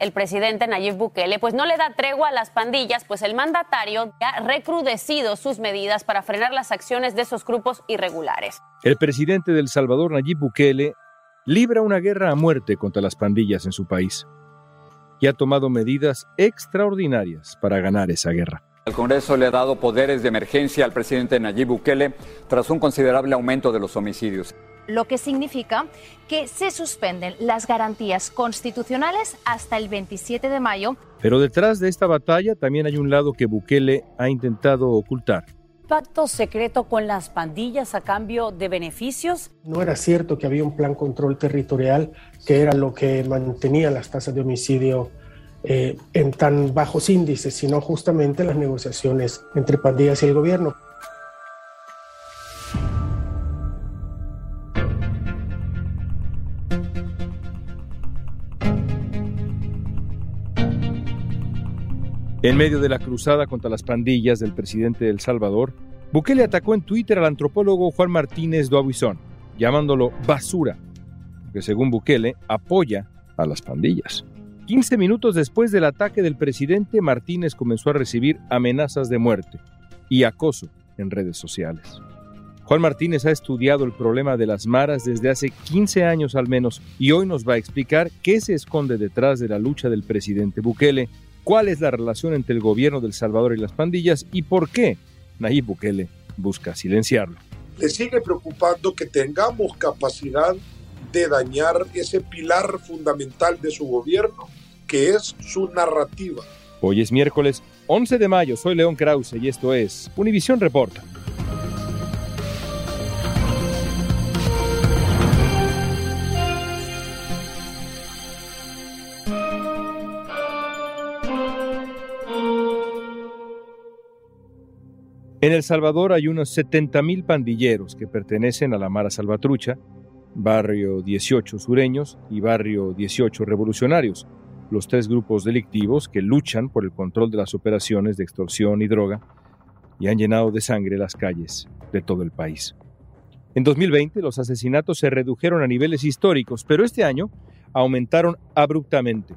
El presidente Nayib Bukele pues no le da tregua a las pandillas, pues el mandatario ha recrudecido sus medidas para frenar las acciones de esos grupos irregulares. El presidente del Salvador Nayib Bukele libra una guerra a muerte contra las pandillas en su país y ha tomado medidas extraordinarias para ganar esa guerra. El Congreso le ha dado poderes de emergencia al presidente Nayib Bukele tras un considerable aumento de los homicidios lo que significa que se suspenden las garantías constitucionales hasta el 27 de mayo. Pero detrás de esta batalla también hay un lado que Bukele ha intentado ocultar. ¿Pacto secreto con las pandillas a cambio de beneficios? No era cierto que había un plan control territorial que era lo que mantenía las tasas de homicidio eh, en tan bajos índices, sino justamente las negociaciones entre pandillas y el gobierno. En medio de la cruzada contra las pandillas del presidente de El Salvador, Bukele atacó en Twitter al antropólogo Juan Martínez Duabuizón, llamándolo basura, que según Bukele apoya a las pandillas. 15 minutos después del ataque del presidente, Martínez comenzó a recibir amenazas de muerte y acoso en redes sociales. Juan Martínez ha estudiado el problema de las maras desde hace 15 años al menos y hoy nos va a explicar qué se esconde detrás de la lucha del presidente Bukele cuál es la relación entre el gobierno del Salvador y las pandillas y por qué Nayib Bukele busca silenciarlo. Le sigue preocupando que tengamos capacidad de dañar ese pilar fundamental de su gobierno, que es su narrativa. Hoy es miércoles 11 de mayo, soy León Krause y esto es Univisión Reporta. En El Salvador hay unos 70.000 pandilleros que pertenecen a la Mara Salvatrucha, Barrio 18 Sureños y Barrio 18 Revolucionarios, los tres grupos delictivos que luchan por el control de las operaciones de extorsión y droga y han llenado de sangre las calles de todo el país. En 2020 los asesinatos se redujeron a niveles históricos, pero este año aumentaron abruptamente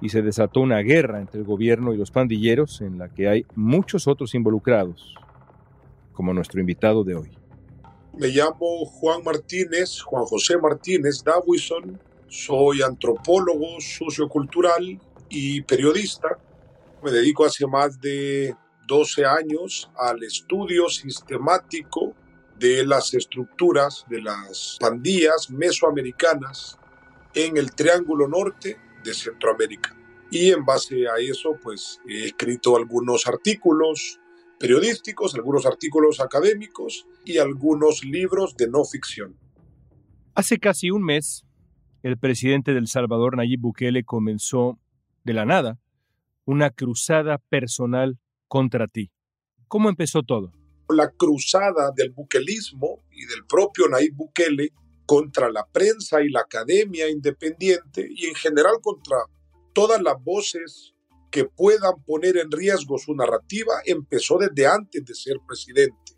y se desató una guerra entre el gobierno y los pandilleros en la que hay muchos otros involucrados, como nuestro invitado de hoy. Me llamo Juan Martínez, Juan José Martínez Dawison, soy antropólogo sociocultural y periodista. Me dedico hace más de 12 años al estudio sistemático de las estructuras de las pandillas mesoamericanas en el Triángulo Norte de Centroamérica. Y en base a eso, pues he escrito algunos artículos, periodísticos, algunos artículos académicos y algunos libros de no ficción. Hace casi un mes, el presidente del Salvador, Nayib Bukele, comenzó de la nada una cruzada personal contra ti. ¿Cómo empezó todo? La cruzada del buquelismo y del propio Nayib Bukele contra la prensa y la academia independiente y en general contra todas las voces que puedan poner en riesgo su narrativa empezó desde antes de ser presidente.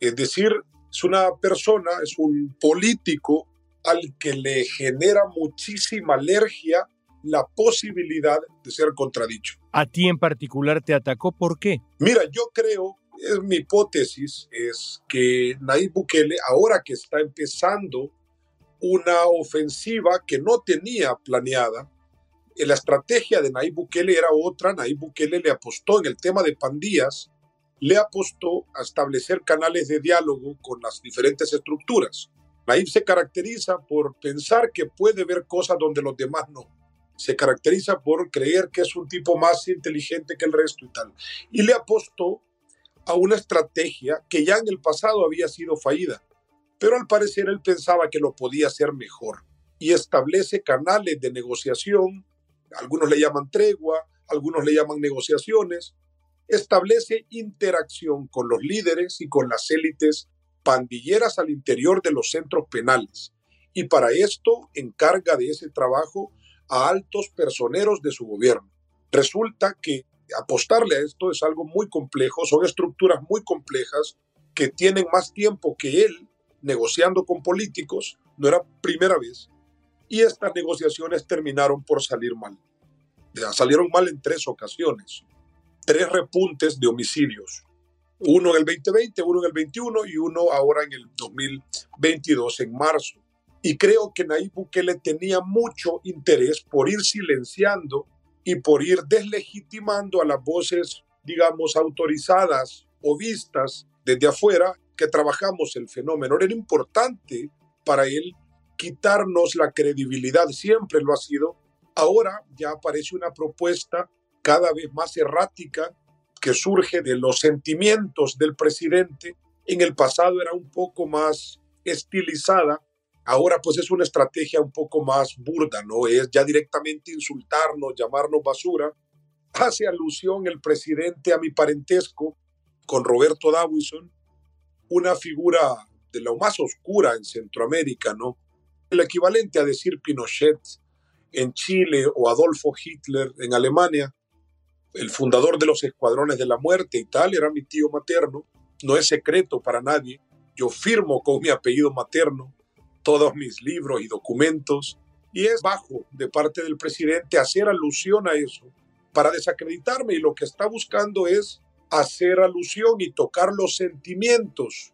Es decir, es una persona, es un político al que le genera muchísima alergia la posibilidad de ser contradicho. ¿A ti en particular te atacó? ¿Por qué? Mira, yo creo, es mi hipótesis, es que Nayib Bukele, ahora que está empezando una ofensiva que no tenía planeada, la estrategia de Nayib Bukele era otra. Nayib Bukele le apostó en el tema de pandillas, le apostó a establecer canales de diálogo con las diferentes estructuras. Nayib se caracteriza por pensar que puede ver cosas donde los demás no. Se caracteriza por creer que es un tipo más inteligente que el resto y tal. Y le apostó a una estrategia que ya en el pasado había sido fallida, pero al parecer él pensaba que lo podía hacer mejor y establece canales de negociación algunos le llaman tregua, algunos le llaman negociaciones, establece interacción con los líderes y con las élites pandilleras al interior de los centros penales. Y para esto encarga de ese trabajo a altos personeros de su gobierno. Resulta que apostarle a esto es algo muy complejo, son estructuras muy complejas que tienen más tiempo que él negociando con políticos, no era primera vez, y estas negociaciones terminaron por salir mal. Salieron mal en tres ocasiones, tres repuntes de homicidios, uno en el 2020, uno en el 21 y uno ahora en el 2022, en marzo. Y creo que Nayib Bukele tenía mucho interés por ir silenciando y por ir deslegitimando a las voces, digamos, autorizadas o vistas desde afuera que trabajamos el fenómeno. Era importante para él quitarnos la credibilidad, siempre lo ha sido. Ahora ya aparece una propuesta cada vez más errática que surge de los sentimientos del presidente. En el pasado era un poco más estilizada, ahora pues es una estrategia un poco más burda, ¿no? Es ya directamente insultarnos, llamarnos basura. Hace alusión el presidente a mi parentesco con Roberto Dawison, una figura de lo más oscura en Centroamérica, ¿no? El equivalente a decir Pinochet en Chile o Adolfo Hitler en Alemania, el fundador de los escuadrones de la muerte y tal, era mi tío materno. No es secreto para nadie. Yo firmo con mi apellido materno todos mis libros y documentos y es bajo de parte del presidente hacer alusión a eso para desacreditarme y lo que está buscando es hacer alusión y tocar los sentimientos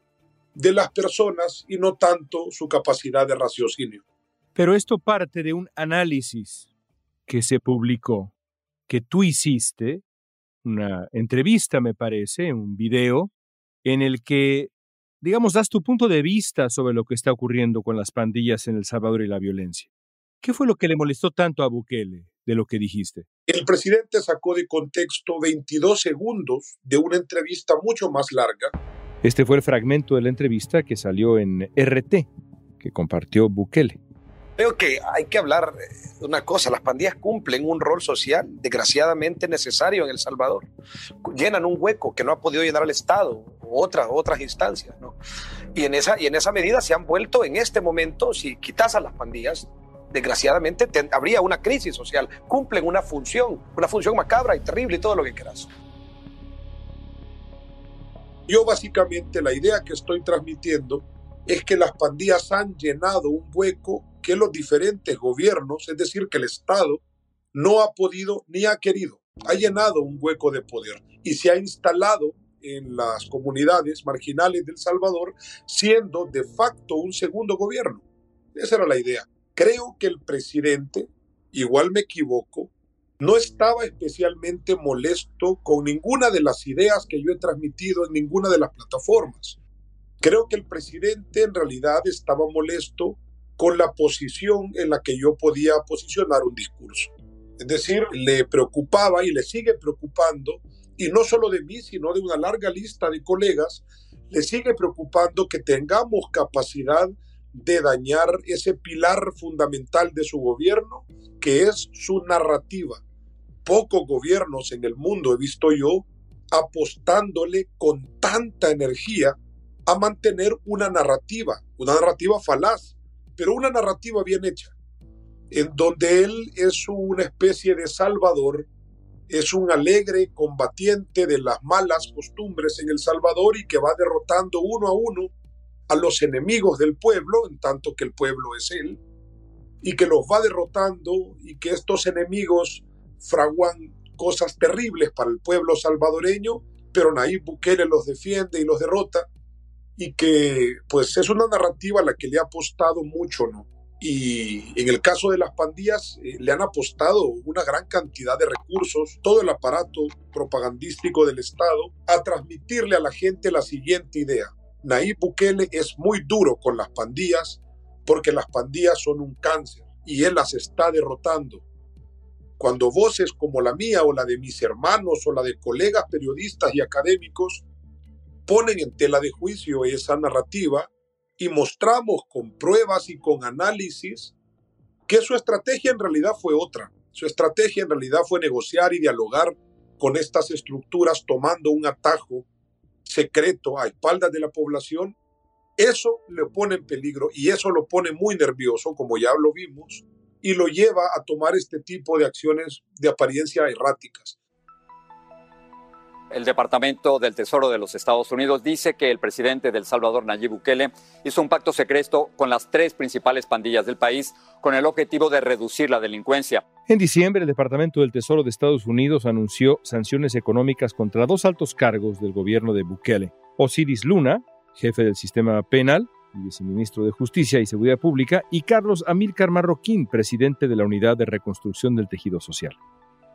de las personas y no tanto su capacidad de raciocinio. Pero esto parte de un análisis que se publicó, que tú hiciste, una entrevista me parece, un video, en el que, digamos, das tu punto de vista sobre lo que está ocurriendo con las pandillas en El Salvador y la violencia. ¿Qué fue lo que le molestó tanto a Bukele de lo que dijiste? El presidente sacó de contexto 22 segundos de una entrevista mucho más larga. Este fue el fragmento de la entrevista que salió en RT, que compartió Bukele. Creo que hay que hablar de una cosa, las pandillas cumplen un rol social desgraciadamente necesario en El Salvador. Llenan un hueco que no ha podido llenar el Estado otras, otras instancias. Y, en esa, y en esa medida se han vuelto en este momento, si quitas a las pandillas, desgraciadamente habría una crisis social. Cumplen una función, una función macabra y terrible y todo lo que quieras. Yo básicamente la idea que estoy transmitiendo es que las pandillas han llenado un hueco que los diferentes gobiernos, es decir, que el Estado no ha podido ni ha querido. Ha llenado un hueco de poder y se ha instalado en las comunidades marginales del Salvador, siendo de facto un segundo gobierno. Esa era la idea. Creo que el presidente, igual me equivoco, no estaba especialmente molesto con ninguna de las ideas que yo he transmitido en ninguna de las plataformas. Creo que el presidente en realidad estaba molesto con la posición en la que yo podía posicionar un discurso. Es decir, le preocupaba y le sigue preocupando, y no solo de mí, sino de una larga lista de colegas, le sigue preocupando que tengamos capacidad de dañar ese pilar fundamental de su gobierno, que es su narrativa. Pocos gobiernos en el mundo he visto yo apostándole con tanta energía a mantener una narrativa, una narrativa falaz, pero una narrativa bien hecha, en donde él es una especie de salvador, es un alegre combatiente de las malas costumbres en El Salvador y que va derrotando uno a uno a los enemigos del pueblo, en tanto que el pueblo es él, y que los va derrotando y que estos enemigos fraguan cosas terribles para el pueblo salvadoreño, pero Nayib Bukele los defiende y los derrota, y que pues es una narrativa a la que le ha apostado mucho, ¿no? Y en el caso de las pandillas, eh, le han apostado una gran cantidad de recursos, todo el aparato propagandístico del Estado, a transmitirle a la gente la siguiente idea. Nayib Bukele es muy duro con las pandillas porque las pandillas son un cáncer y él las está derrotando. Cuando voces como la mía o la de mis hermanos o la de colegas periodistas y académicos ponen en tela de juicio esa narrativa y mostramos con pruebas y con análisis que su estrategia en realidad fue otra. Su estrategia en realidad fue negociar y dialogar con estas estructuras tomando un atajo secreto a espaldas de la población Eso le pone en peligro y eso lo pone muy nervioso, como ya lo vimos, y lo lleva a tomar este tipo de acciones de apariencia erráticas. El Departamento del Tesoro de los Estados Unidos dice que el presidente del Salvador, Nayib Bukele, hizo un pacto secreto con las tres principales pandillas del país con el objetivo de reducir la delincuencia. En diciembre, el Departamento del Tesoro de Estados Unidos anunció sanciones económicas contra dos altos cargos del gobierno de Bukele. Osiris Luna, jefe del sistema penal y viceministro de Justicia y Seguridad Pública, y Carlos Amílcar Marroquín, presidente de la Unidad de Reconstrucción del Tejido Social.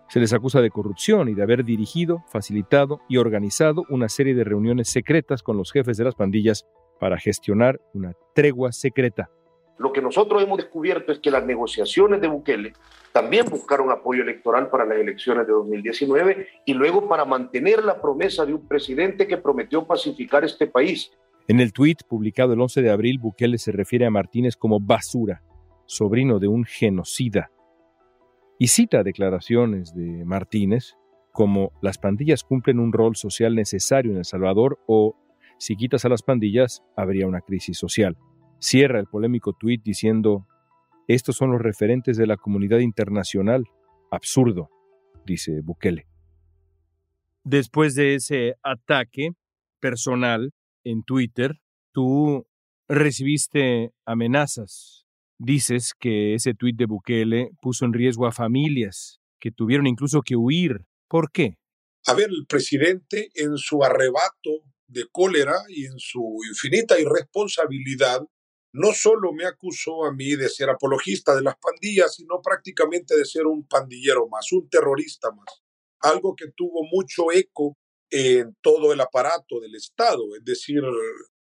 Se les acusa de corrupción y de haber dirigido, facilitado y organizado una serie de reuniones secretas con los jefes de las pandillas para gestionar una tregua secreta. Lo que nosotros hemos descubierto es que las negociaciones de Bukele también buscaron apoyo electoral para las elecciones de 2019 y luego para mantener la promesa de un presidente que prometió pacificar este país. En el tuit publicado el 11 de abril, Bukele se refiere a Martínez como basura, sobrino de un genocida y cita declaraciones de Martínez como las pandillas cumplen un rol social necesario en El Salvador o si quitas a las pandillas habría una crisis social. Cierra el polémico tuit diciendo, estos son los referentes de la comunidad internacional. Absurdo, dice Bukele. Después de ese ataque personal en Twitter, tú recibiste amenazas Dices que ese tuit de Bukele puso en riesgo a familias que tuvieron incluso que huir. ¿Por qué? A ver, el presidente en su arrebato de cólera y en su infinita irresponsabilidad, no solo me acusó a mí de ser apologista de las pandillas, sino prácticamente de ser un pandillero más, un terrorista más. Algo que tuvo mucho eco en todo el aparato del Estado, es decir,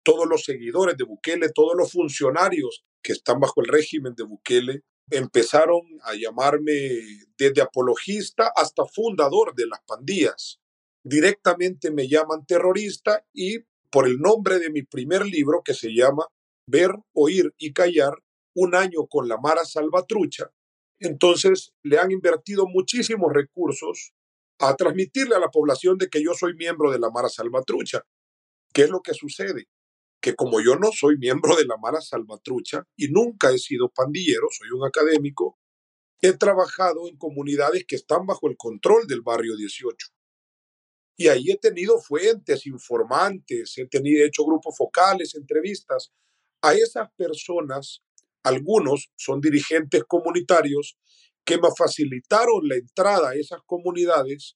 todos los seguidores de Bukele, todos los funcionarios que están bajo el régimen de Bukele, empezaron a llamarme desde apologista hasta fundador de las pandillas. Directamente me llaman terrorista y por el nombre de mi primer libro que se llama Ver, Oír y Callar, un año con la Mara Salvatrucha. Entonces le han invertido muchísimos recursos a transmitirle a la población de que yo soy miembro de la Mara Salvatrucha. ¿Qué es lo que sucede? que como yo no soy miembro de la Mara Salvatrucha y nunca he sido pandillero, soy un académico, he trabajado en comunidades que están bajo el control del barrio 18. Y ahí he tenido fuentes, informantes, he tenido hecho grupos focales, entrevistas. A esas personas, algunos son dirigentes comunitarios que me facilitaron la entrada a esas comunidades,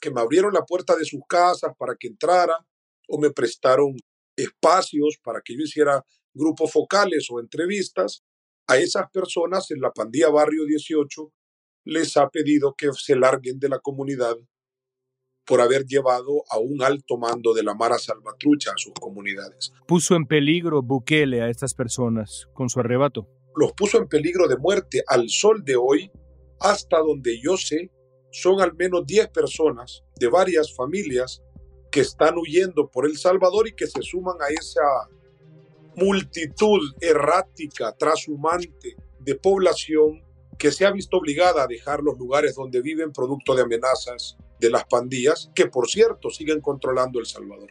que me abrieron la puerta de sus casas para que entrara o me prestaron espacios para que yo hiciera grupos focales o entrevistas, a esas personas en la pandilla Barrio 18 les ha pedido que se larguen de la comunidad por haber llevado a un alto mando de la Mara Salvatrucha a sus comunidades. ¿Puso en peligro Bukele a estas personas con su arrebato? Los puso en peligro de muerte. Al sol de hoy, hasta donde yo sé, son al menos 10 personas de varias familias que están huyendo por El Salvador y que se suman a esa multitud errática, trashumante de población que se ha visto obligada a dejar los lugares donde viven producto de amenazas de las pandillas, que por cierto siguen controlando El Salvador.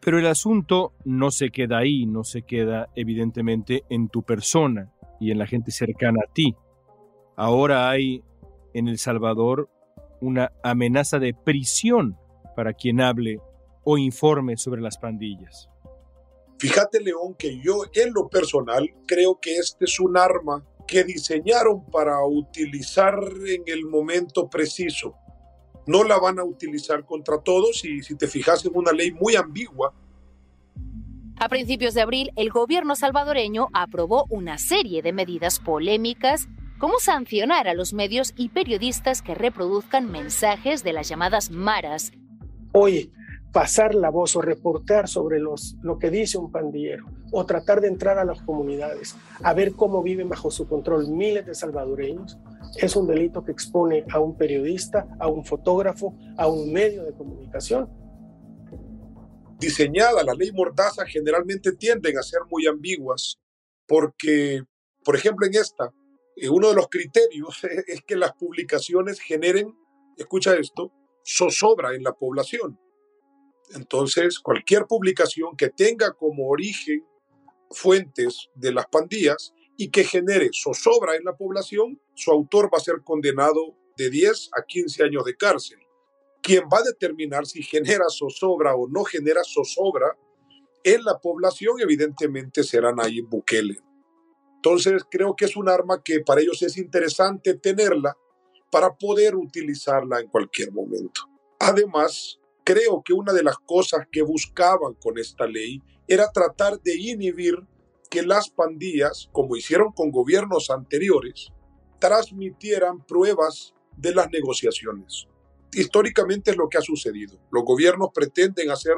Pero el asunto no se queda ahí, no se queda evidentemente en tu persona y en la gente cercana a ti. Ahora hay en El Salvador una amenaza de prisión para quien hable o informe sobre las pandillas. Fíjate, León, que yo en lo personal creo que este es un arma que diseñaron para utilizar en el momento preciso. No la van a utilizar contra todos y si te fijas en una ley muy ambigua. A principios de abril, el gobierno salvadoreño aprobó una serie de medidas polémicas como sancionar a los medios y periodistas que reproduzcan mensajes de las llamadas maras. Oye, pasar la voz o reportar sobre los, lo que dice un pandillero o tratar de entrar a las comunidades a ver cómo viven bajo su control miles de salvadoreños, es un delito que expone a un periodista, a un fotógrafo, a un medio de comunicación. Diseñada, la ley Mordaza generalmente tienden a ser muy ambiguas porque, por ejemplo, en esta, eh, uno de los criterios es que las publicaciones generen, escucha esto, zozobra en la población. Entonces, cualquier publicación que tenga como origen fuentes de las pandillas y que genere zozobra en la población, su autor va a ser condenado de 10 a 15 años de cárcel. Quien va a determinar si genera zozobra o no genera zozobra en la población, evidentemente será Nayib Bukele. Entonces, creo que es un arma que para ellos es interesante tenerla para poder utilizarla en cualquier momento. Además, creo que una de las cosas que buscaban con esta ley era tratar de inhibir que las pandillas, como hicieron con gobiernos anteriores, transmitieran pruebas de las negociaciones. Históricamente es lo que ha sucedido. Los gobiernos pretenden hacer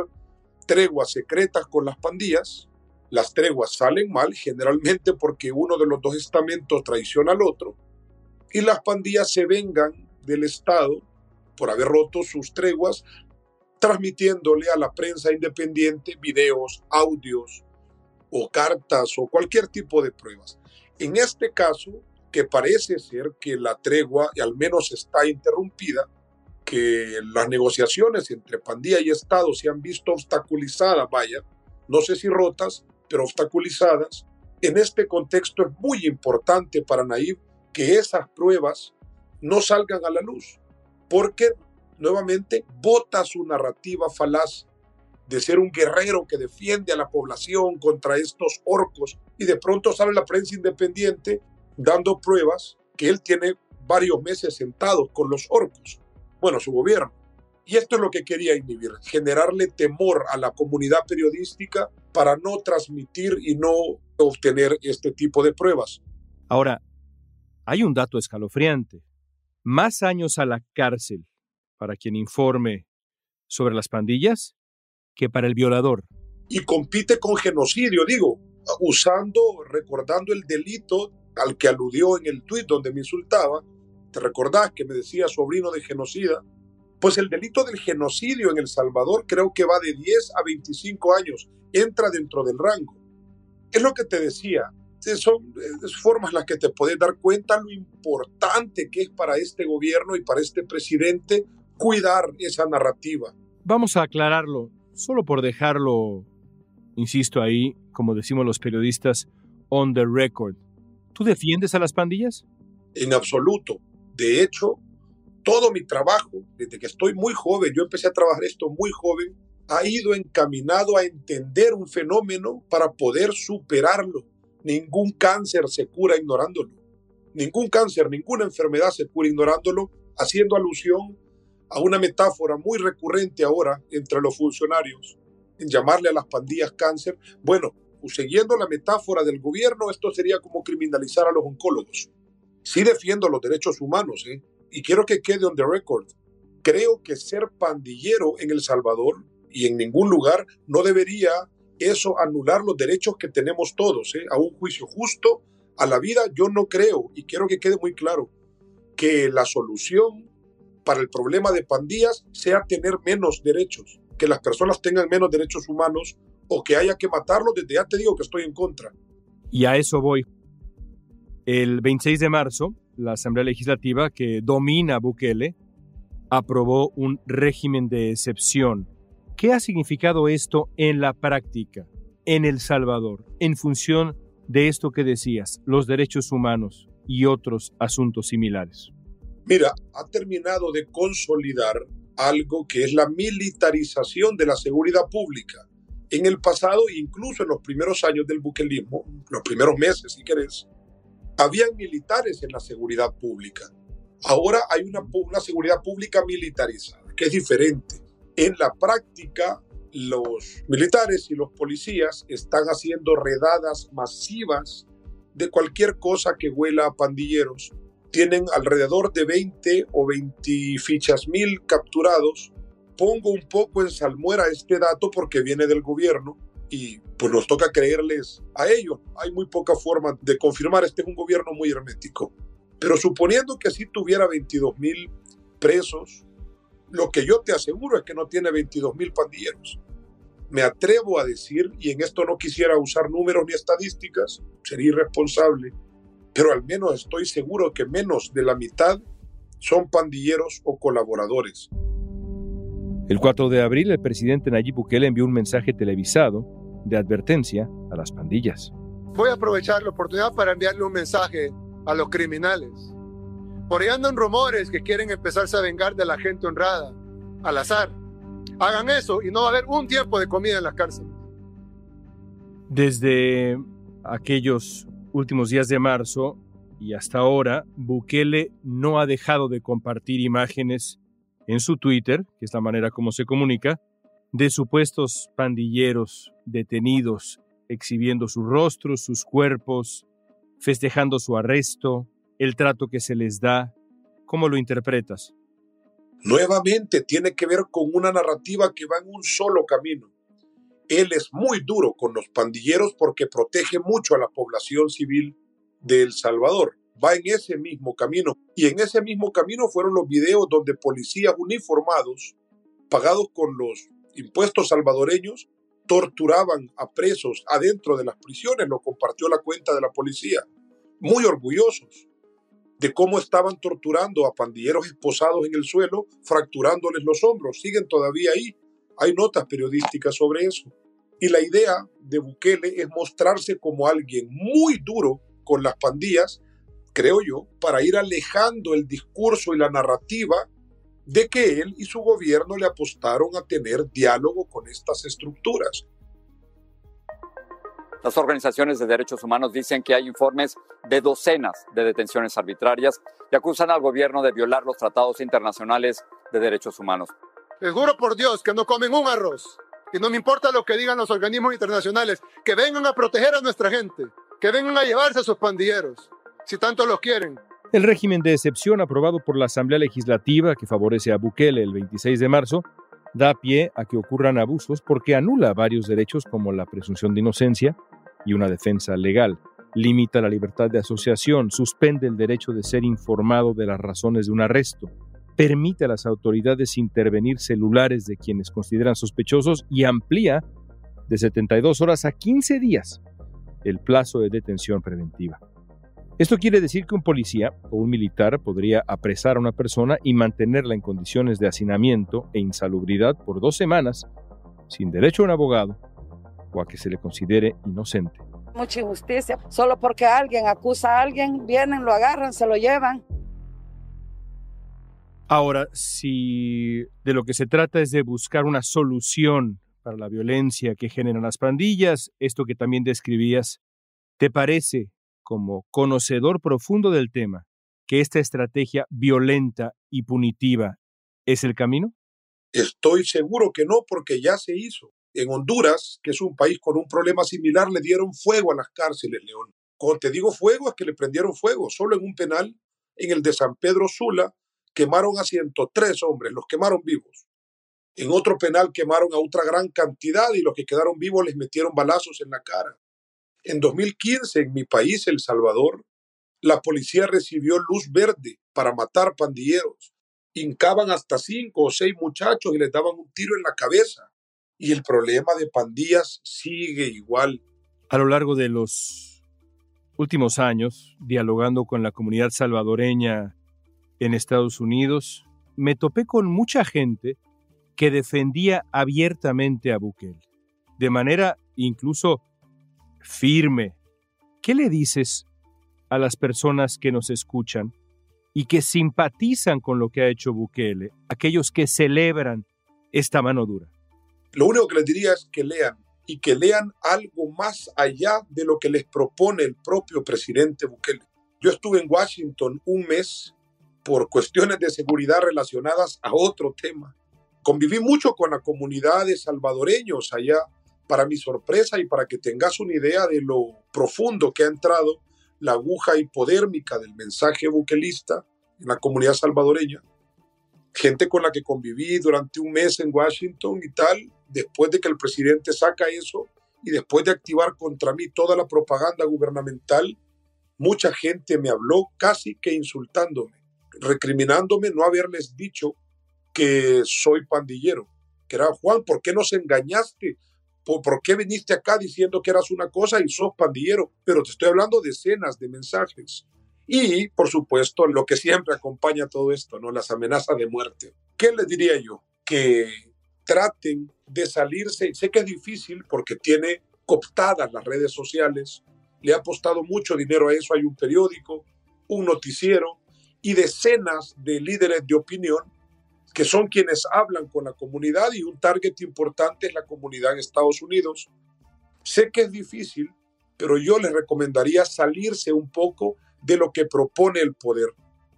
treguas secretas con las pandillas. Las treguas salen mal, generalmente porque uno de los dos estamentos traiciona al otro. Y las pandillas se vengan del Estado por haber roto sus treguas, transmitiéndole a la prensa independiente videos, audios o cartas o cualquier tipo de pruebas. En este caso, que parece ser que la tregua al menos está interrumpida, que las negociaciones entre pandilla y Estado se han visto obstaculizadas, vaya, no sé si rotas, pero obstaculizadas. En este contexto es muy importante para Naib que esas pruebas no salgan a la luz, porque nuevamente vota su narrativa falaz de ser un guerrero que defiende a la población contra estos orcos y de pronto sale la prensa independiente dando pruebas que él tiene varios meses sentado con los orcos bueno, su gobierno. Y esto es lo que quería inhibir, generarle temor a la comunidad periodística para no transmitir y no obtener este tipo de pruebas. Ahora, hay un dato escalofriante. Más años a la cárcel para quien informe sobre las pandillas que para el violador. Y compite con genocidio, digo, usando, recordando el delito al que aludió en el tuit donde me insultaba, ¿Te recordás que me decía sobrino de genocida? Pues el delito del genocidio en El Salvador creo que va de 10 a 25 años, entra dentro del rango. Es lo que te decía, son formas las que te puedes dar cuenta lo importante que es para este gobierno y para este presidente cuidar esa narrativa. Vamos a aclararlo, solo por dejarlo, insisto ahí, como decimos los periodistas, on the record. ¿Tú defiendes a las pandillas? En absoluto. De hecho, todo mi trabajo, desde que estoy muy joven, yo empecé a trabajar esto muy joven, ha ido encaminado a entender un fenómeno para poder superarlo. Ningún cáncer se cura ignorándolo. Ningún cáncer, ninguna enfermedad se cura ignorándolo, haciendo alusión a una metáfora muy recurrente ahora entre los funcionarios, en llamarle a las pandillas cáncer. Bueno, siguiendo la metáfora del gobierno, esto sería como criminalizar a los oncólogos. Sí defiendo los derechos humanos, ¿eh? y quiero que quede on the record. Creo que ser pandillero en El Salvador y en ningún lugar no debería eso anular los derechos que tenemos todos, ¿eh? a un juicio justo, a la vida. Yo no creo, y quiero que quede muy claro, que la solución para el problema de pandillas sea tener menos derechos, que las personas tengan menos derechos humanos o que haya que matarlos. Desde ya te digo que estoy en contra. Y a eso voy. El 26 de marzo, la Asamblea Legislativa, que domina Bukele, aprobó un régimen de excepción. ¿Qué ha significado esto en la práctica, en El Salvador, en función de esto que decías, los derechos humanos y otros asuntos similares? Mira, ha terminado de consolidar algo que es la militarización de la seguridad pública. En el pasado, incluso en los primeros años del buquelismo, los primeros meses, si querés, habían militares en la seguridad pública. Ahora hay una, una seguridad pública militarizada, que es diferente. En la práctica, los militares y los policías están haciendo redadas masivas de cualquier cosa que huela a pandilleros. Tienen alrededor de 20 o 20 fichas mil capturados. Pongo un poco en salmuera este dato porque viene del gobierno y pues nos toca creerles a ellos. Hay muy poca forma de confirmar, este es un gobierno muy hermético. Pero suponiendo que así tuviera 22 mil presos, lo que yo te aseguro es que no tiene 22 mil pandilleros. Me atrevo a decir, y en esto no quisiera usar números ni estadísticas, sería irresponsable, pero al menos estoy seguro que menos de la mitad son pandilleros o colaboradores. El 4 de abril, el presidente Nayib Bukele envió un mensaje televisado de advertencia a las pandillas. Voy a aprovechar la oportunidad para enviarle un mensaje a los criminales. Por ahí andan rumores que quieren empezarse a vengar de la gente honrada, al azar. Hagan eso y no va a haber un tiempo de comida en las cárceles. Desde aquellos últimos días de marzo y hasta ahora, Bukele no ha dejado de compartir imágenes en su Twitter, que es la manera como se comunica, de supuestos pandilleros detenidos, exhibiendo sus rostros, sus cuerpos, festejando su arresto, el trato que se les da. ¿Cómo lo interpretas? Nuevamente tiene que ver con una narrativa que va en un solo camino. Él es muy duro con los pandilleros porque protege mucho a la población civil de El Salvador. Va en ese mismo camino. Y en ese mismo camino fueron los videos donde policías uniformados, pagados con los impuestos salvadoreños, torturaban a presos adentro de las prisiones. Lo compartió la cuenta de la policía. Muy orgullosos de cómo estaban torturando a pandilleros esposados en el suelo, fracturándoles los hombros. Siguen todavía ahí. Hay notas periodísticas sobre eso. Y la idea de Bukele es mostrarse como alguien muy duro con las pandillas, creo yo, para ir alejando el discurso y la narrativa de que él y su gobierno le apostaron a tener diálogo con estas estructuras. Las organizaciones de derechos humanos dicen que hay informes de docenas de detenciones arbitrarias y acusan al gobierno de violar los tratados internacionales de derechos humanos. Les juro por Dios que no comen un arroz. Y no me importa lo que digan los organismos internacionales, que vengan a proteger a nuestra gente, que vengan a llevarse a sus pandilleros, si tanto los quieren. El régimen de excepción aprobado por la Asamblea Legislativa, que favorece a Bukele el 26 de marzo, da pie a que ocurran abusos porque anula varios derechos como la presunción de inocencia y una defensa legal, limita la libertad de asociación, suspende el derecho de ser informado de las razones de un arresto, permite a las autoridades intervenir celulares de quienes consideran sospechosos y amplía de 72 horas a 15 días el plazo de detención preventiva. Esto quiere decir que un policía o un militar podría apresar a una persona y mantenerla en condiciones de hacinamiento e insalubridad por dos semanas sin derecho a un abogado o a que se le considere inocente. Mucha injusticia. Solo porque alguien acusa a alguien, vienen, lo agarran, se lo llevan. Ahora, si de lo que se trata es de buscar una solución para la violencia que generan las pandillas, esto que también describías, ¿te parece, como conocedor profundo del tema, que esta estrategia violenta y punitiva es el camino? Estoy seguro que no, porque ya se hizo. En Honduras, que es un país con un problema similar, le dieron fuego a las cárceles, León. Cuando te digo fuego, es que le prendieron fuego. Solo en un penal, en el de San Pedro Sula, quemaron a 103 hombres, los quemaron vivos. En otro penal quemaron a otra gran cantidad y los que quedaron vivos les metieron balazos en la cara. En 2015, en mi país, El Salvador, la policía recibió luz verde para matar pandilleros. Hincaban hasta cinco o seis muchachos y les daban un tiro en la cabeza. Y el problema de pandillas sigue igual. A lo largo de los últimos años, dialogando con la comunidad salvadoreña en Estados Unidos, me topé con mucha gente que defendía abiertamente a Bukele, de manera incluso firme. ¿Qué le dices a las personas que nos escuchan y que simpatizan con lo que ha hecho Bukele, aquellos que celebran esta mano dura? Lo único que les diría es que lean y que lean algo más allá de lo que les propone el propio presidente Bukele. Yo estuve en Washington un mes por cuestiones de seguridad relacionadas a otro tema. Conviví mucho con la comunidad de salvadoreños allá, para mi sorpresa y para que tengas una idea de lo profundo que ha entrado la aguja hipodérmica del mensaje buquelista en la comunidad salvadoreña. Gente con la que conviví durante un mes en Washington y tal, después de que el presidente saca eso y después de activar contra mí toda la propaganda gubernamental, mucha gente me habló casi que insultándome recriminándome no haberles dicho que soy pandillero, que era Juan, ¿por qué nos engañaste? ¿Por, ¿Por, qué viniste acá diciendo que eras una cosa y sos pandillero? Pero te estoy hablando de decenas de mensajes. Y, por supuesto, lo que siempre acompaña todo esto, ¿no? Las amenazas de muerte. ¿Qué les diría yo? Que traten de salirse. Sé que es difícil porque tiene cooptadas las redes sociales, le ha apostado mucho dinero a eso. Hay un periódico, un noticiero y decenas de líderes de opinión que son quienes hablan con la comunidad y un target importante es la comunidad en Estados Unidos. Sé que es difícil, pero yo les recomendaría salirse un poco de lo que propone el poder.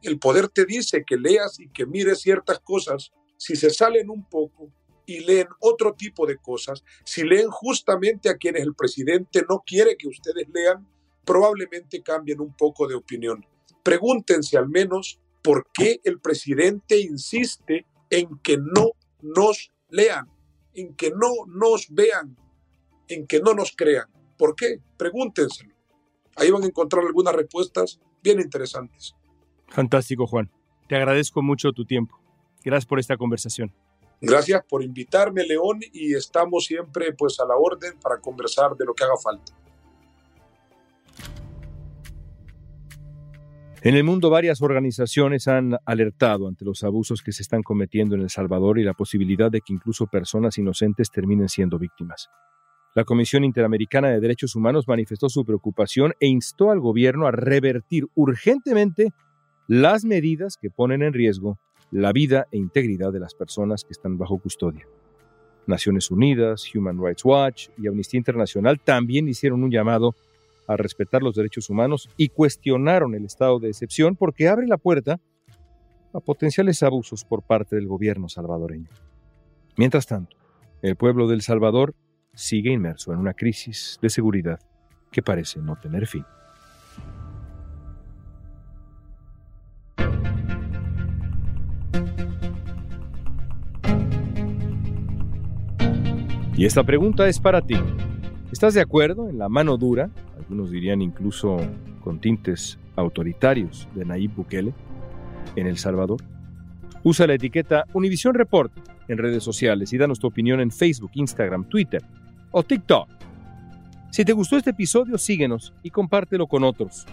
El poder te dice que leas y que mires ciertas cosas. Si se salen un poco y leen otro tipo de cosas, si leen justamente a quienes el presidente no quiere que ustedes lean, probablemente cambien un poco de opinión. Pregúntense al menos por qué el presidente insiste en que no nos lean, en que no nos vean, en que no nos crean. ¿Por qué? Pregúntenselo. Ahí van a encontrar algunas respuestas bien interesantes. Fantástico, Juan. Te agradezco mucho tu tiempo. Gracias por esta conversación. Gracias por invitarme, León, y estamos siempre pues a la orden para conversar de lo que haga falta. En el mundo varias organizaciones han alertado ante los abusos que se están cometiendo en El Salvador y la posibilidad de que incluso personas inocentes terminen siendo víctimas. La Comisión Interamericana de Derechos Humanos manifestó su preocupación e instó al gobierno a revertir urgentemente las medidas que ponen en riesgo la vida e integridad de las personas que están bajo custodia. Naciones Unidas, Human Rights Watch y Amnistía Internacional también hicieron un llamado a respetar los derechos humanos y cuestionaron el estado de excepción porque abre la puerta a potenciales abusos por parte del gobierno salvadoreño. Mientras tanto, el pueblo del Salvador sigue inmerso en una crisis de seguridad que parece no tener fin. Y esta pregunta es para ti. ¿Estás de acuerdo en la mano dura algunos dirían incluso con tintes autoritarios de Nayib Bukele en El Salvador? Usa la etiqueta Univision Report en redes sociales y danos tu opinión en Facebook, Instagram, Twitter o TikTok. Si te gustó este episodio, síguenos y compártelo con otros.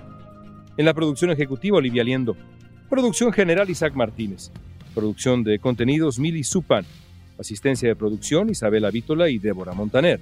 En la producción ejecutiva, Olivia Liendo. Producción general, Isaac Martínez. Producción de contenidos, Mili Supan. Asistencia de producción, Isabela Vítola y Débora Montaner.